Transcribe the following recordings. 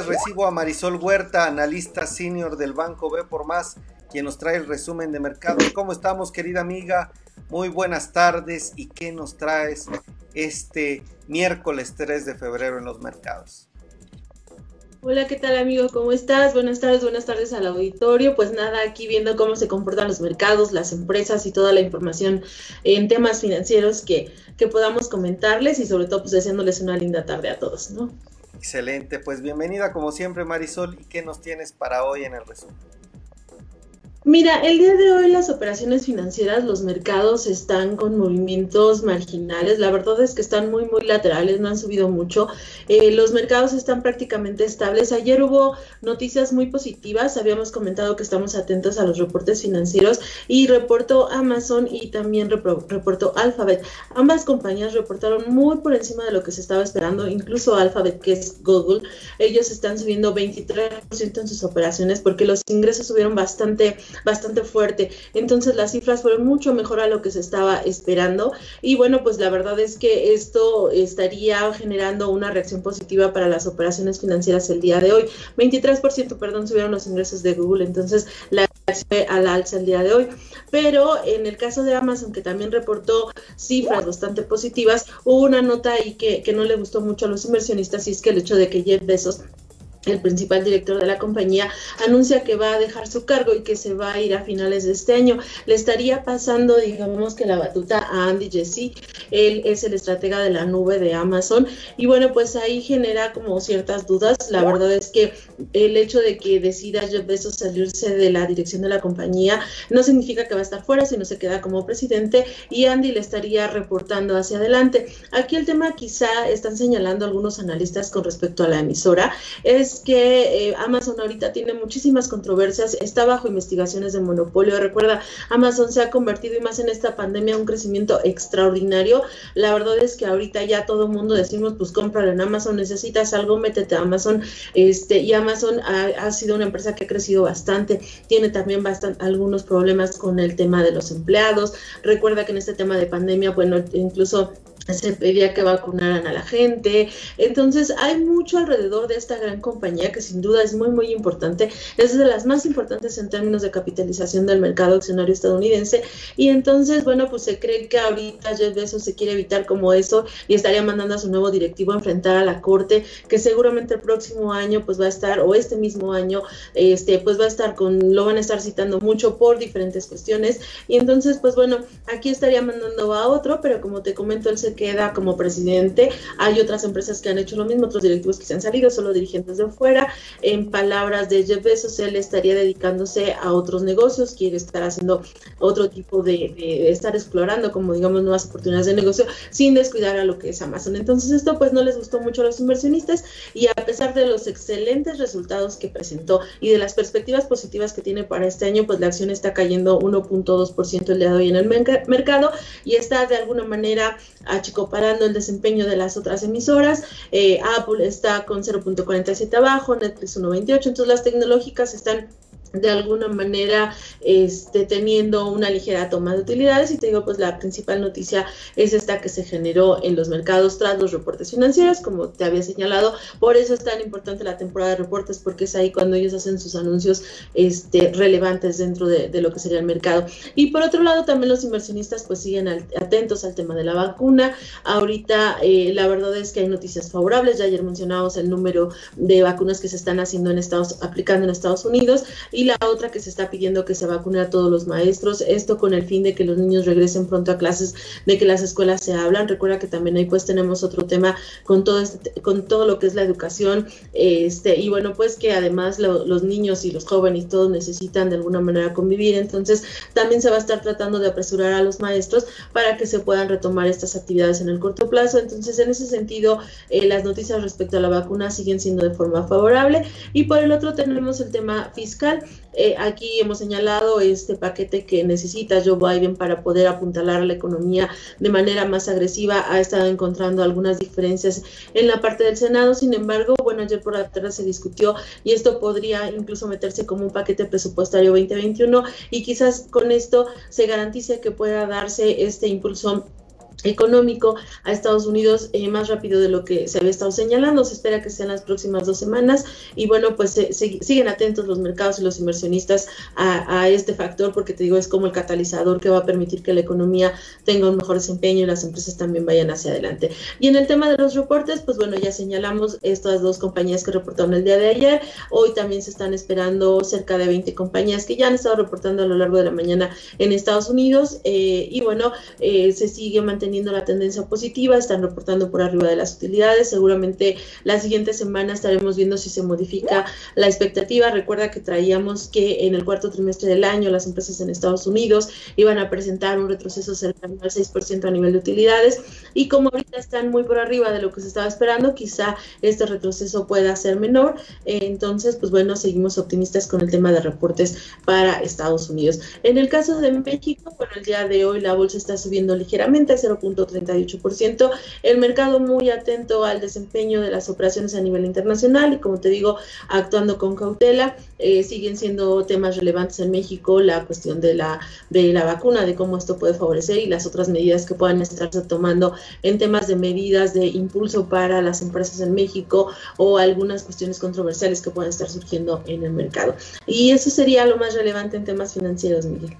Recibo a Marisol Huerta, analista senior del Banco B por Más, quien nos trae el resumen de mercado. ¿Cómo estamos, querida amiga? Muy buenas tardes. ¿Y qué nos traes este miércoles 3 de febrero en los mercados? Hola, ¿qué tal amigo? ¿Cómo estás? Buenas tardes, buenas tardes al auditorio. Pues nada, aquí viendo cómo se comportan los mercados, las empresas y toda la información en temas financieros que, que podamos comentarles y sobre todo pues deseándoles una linda tarde a todos, ¿no? Excelente, pues bienvenida como siempre Marisol y qué nos tienes para hoy en el resumen. Mira, el día de hoy las operaciones financieras, los mercados están con movimientos marginales. La verdad es que están muy, muy laterales, no han subido mucho. Eh, los mercados están prácticamente estables. Ayer hubo noticias muy positivas. Habíamos comentado que estamos atentos a los reportes financieros y reportó Amazon y también reportó Alphabet. Ambas compañías reportaron muy por encima de lo que se estaba esperando, incluso Alphabet, que es Google. Ellos están subiendo 23% en sus operaciones porque los ingresos subieron bastante bastante fuerte. Entonces las cifras fueron mucho mejor a lo que se estaba esperando y bueno, pues la verdad es que esto estaría generando una reacción positiva para las operaciones financieras el día de hoy. 23%, perdón, subieron los ingresos de Google, entonces la fue al alza el día de hoy. Pero en el caso de Amazon, que también reportó cifras bastante positivas, hubo una nota ahí que, que no le gustó mucho a los inversionistas y es que el hecho de que Jeff Bezos el principal director de la compañía, anuncia que va a dejar su cargo y que se va a ir a finales de este año. Le estaría pasando, digamos que la batuta a Andy Jesse. Él es el estratega de la nube de Amazon. Y bueno, pues ahí genera como ciertas dudas. La verdad es que el hecho de que decida Jeff Bezos salirse de la dirección de la compañía no significa que va a estar fuera, sino se queda como presidente y Andy le estaría reportando hacia adelante. Aquí el tema quizá están señalando algunos analistas con respecto a la emisora es que eh, Amazon ahorita tiene muchísimas controversias, está bajo investigaciones de monopolio. Recuerda, Amazon se ha convertido y más en esta pandemia un crecimiento extraordinario. La verdad es que ahorita ya todo el mundo decimos, pues cómpralo en Amazon, necesitas algo, métete a Amazon. Este, y Amazon ha, ha sido una empresa que ha crecido bastante, tiene también bastante, algunos problemas con el tema de los empleados. Recuerda que en este tema de pandemia, bueno, incluso se pedía que vacunaran a la gente. Entonces hay mucho alrededor de esta gran compañía que sin duda es muy, muy importante. Es de las más importantes en términos de capitalización del mercado accionario estadounidense. Y entonces, bueno, pues se cree que ahorita Jeff Bezos se quiere evitar como eso y estaría mandando a su nuevo directivo a enfrentar a la corte, que seguramente el próximo año pues va a estar, o este mismo año, este, pues va a estar con, lo van a estar citando mucho por diferentes cuestiones. Y entonces, pues bueno, aquí estaría mandando a otro, pero como te comento, el queda como presidente. Hay otras empresas que han hecho lo mismo, otros directivos que se han salido, solo dirigentes de fuera. En palabras de Jeff Bezos, él estaría dedicándose a otros negocios, quiere estar haciendo otro tipo de, de estar explorando, como digamos, nuevas oportunidades de negocio, sin descuidar a lo que es Amazon. Entonces, esto pues no les gustó mucho a los inversionistas y a pesar de los excelentes resultados que presentó y de las perspectivas positivas que tiene para este año, pues la acción está cayendo 1.2% el día de hoy en el mercado y está de alguna manera achicoparando el desempeño de las otras emisoras. Eh, Apple está con 0.47 abajo, Netflix 1.28, entonces las tecnológicas están de alguna manera este, teniendo una ligera toma de utilidades. Y te digo pues la principal noticia es esta que se generó en los mercados tras los reportes financieros como te había señalado. Por eso es tan importante la temporada de reportes porque es ahí cuando ellos hacen sus anuncios este, relevantes dentro de, lo que sería el mercado. Y por otro lado también los inversionistas pues siguen atentos al tema de la vacuna. Ahorita eh, la verdad es que hay noticias favorables. Ya ayer mencionamos el número de vacunas que se están haciendo en Estados aplicando en Estados Unidos y la otra que se está pidiendo que se vacune a todos los maestros, esto con el fin de que los niños regresen pronto a clases, de que las escuelas se hablan. Recuerda que también ahí pues tenemos otro tema con todo este, con todo lo que es la educación, este, y bueno, pues que además los niños y los jóvenes todos necesitan de alguna manera convivir, entonces también se va a estar tratando de apresurar a los maestros para que se puedan retomar estas actividades en el corto plazo. Entonces, en ese sentido, eh, las noticias respecto a la vacuna siguen siendo de forma favorable. Y por el otro tenemos el tema fiscal. Eh, aquí hemos señalado este paquete que necesita Joe Biden para poder apuntalar la economía de manera más agresiva. Ha estado encontrando algunas diferencias en la parte del Senado. Sin embargo, bueno, ayer por la tarde se discutió y esto podría incluso meterse como un paquete presupuestario 2021 y quizás con esto se garantice que pueda darse este impulso económico a Estados Unidos eh, más rápido de lo que se había estado señalando. Se espera que sean las próximas dos semanas y bueno, pues siguen atentos los mercados y los inversionistas a, este factor porque te digo, es como el catalizador que va a permitir que la economía tenga un mejor desempeño y las empresas también vayan hacia adelante. Y en el tema de los reportes, pues bueno, ya señalamos estas dos compañías que reportaron el día de ayer. Hoy también se están esperando cerca de 20 compañías que ya han estado reportando a lo largo de la mañana en Estados Unidos eh, y bueno, eh, se sigue manteniendo la tendencia positiva, están reportando por arriba de las utilidades. Seguramente la siguiente semana estaremos viendo si se modifica la expectativa. Recuerda que traíamos que en el cuarto trimestre del año las empresas en Estados Unidos iban a presentar un retroceso cercano al 6% a nivel de utilidades y como ahorita están muy por arriba de lo que se estaba esperando, quizá este retroceso pueda ser menor. entonces, pues bueno, seguimos optimistas con el tema de reportes para Estados Unidos. En el caso de México, bueno, el día de hoy la bolsa está subiendo ligeramente, 0 38%. El mercado muy atento al desempeño de las operaciones a nivel internacional y como te digo, actuando con cautela. Eh, siguen siendo temas relevantes en México la cuestión de la, de la vacuna, de cómo esto puede favorecer y las otras medidas que puedan estarse tomando en temas de medidas de impulso para las empresas en México o algunas cuestiones controversiales que puedan estar surgiendo en el mercado. Y eso sería lo más relevante en temas financieros, Miguel.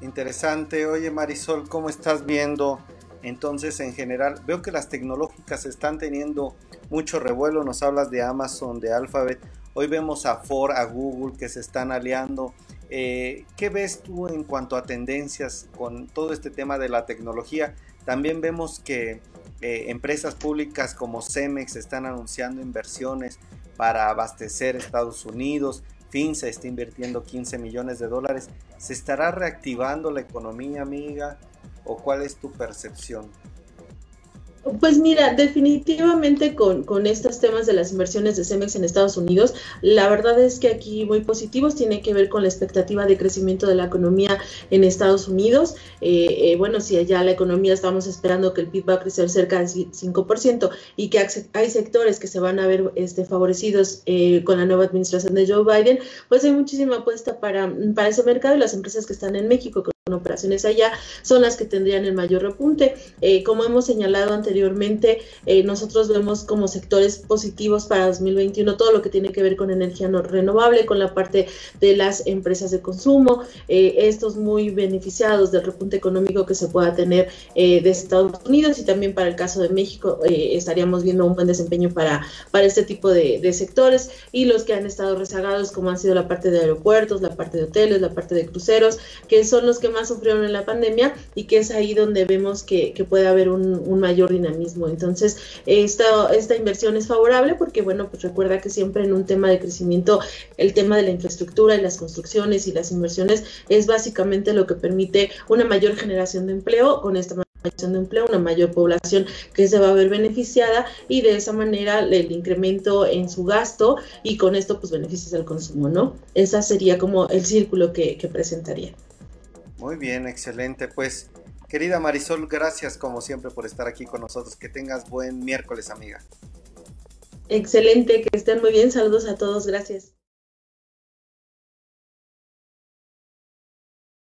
Interesante. Oye Marisol, ¿cómo estás viendo? Entonces, en general, veo que las tecnológicas están teniendo mucho revuelo. Nos hablas de Amazon, de Alphabet. Hoy vemos a Ford, a Google que se están aliando. Eh, ¿Qué ves tú en cuanto a tendencias con todo este tema de la tecnología? También vemos que eh, empresas públicas como Cemex están anunciando inversiones para abastecer Estados Unidos. FinSA está invirtiendo 15 millones de dólares. ¿Se estará reactivando la economía, amiga? ¿O cuál es tu percepción? Pues mira, definitivamente con, con, estos temas de las inversiones de Cemex en Estados Unidos, la verdad es que aquí muy positivos, tiene que ver con la expectativa de crecimiento de la economía en Estados Unidos. Eh, eh, bueno, si allá la economía estamos esperando que el PIB va a crecer cerca del 5% y que hay sectores que se van a ver este, favorecidos eh, con la nueva administración de Joe Biden, pues hay muchísima apuesta para, para ese mercado y las empresas que están en México operaciones allá son las que tendrían el mayor repunte. Eh, como hemos señalado anteriormente, eh, nosotros vemos como sectores positivos para 2021 todo lo que tiene que ver con energía no renovable, con la parte de las empresas de consumo, eh, estos muy beneficiados del repunte económico que se pueda tener de Estados Unidos y también para el caso de México estaríamos viendo un buen desempeño para, para este tipo de, de sectores y los que han estado rezagados como han sido la parte de aeropuertos, la parte de hoteles, la parte de cruceros, que son los que más sufrieron en la pandemia y que es ahí donde vemos que, puede haber un, mayor dinamismo. Entonces, esta, esta inversión es favorable porque, bueno, pues recuerda que siempre en un tema de crecimiento, el tema de la infraestructura y las construcciones y las inversiones es básicamente lo que permite una mayor generación de empleo con esta de empleo, una mayor población que se va a ver beneficiada y de esa manera el incremento en su gasto y con esto pues beneficios al consumo, ¿no? Esa sería como el círculo que presentaría. Muy bien, excelente. Pues, querida Marisol, gracias como siempre por estar aquí con nosotros. Que tengas buen miércoles, amiga. Excelente, que estén muy bien. Saludos a todos, gracias.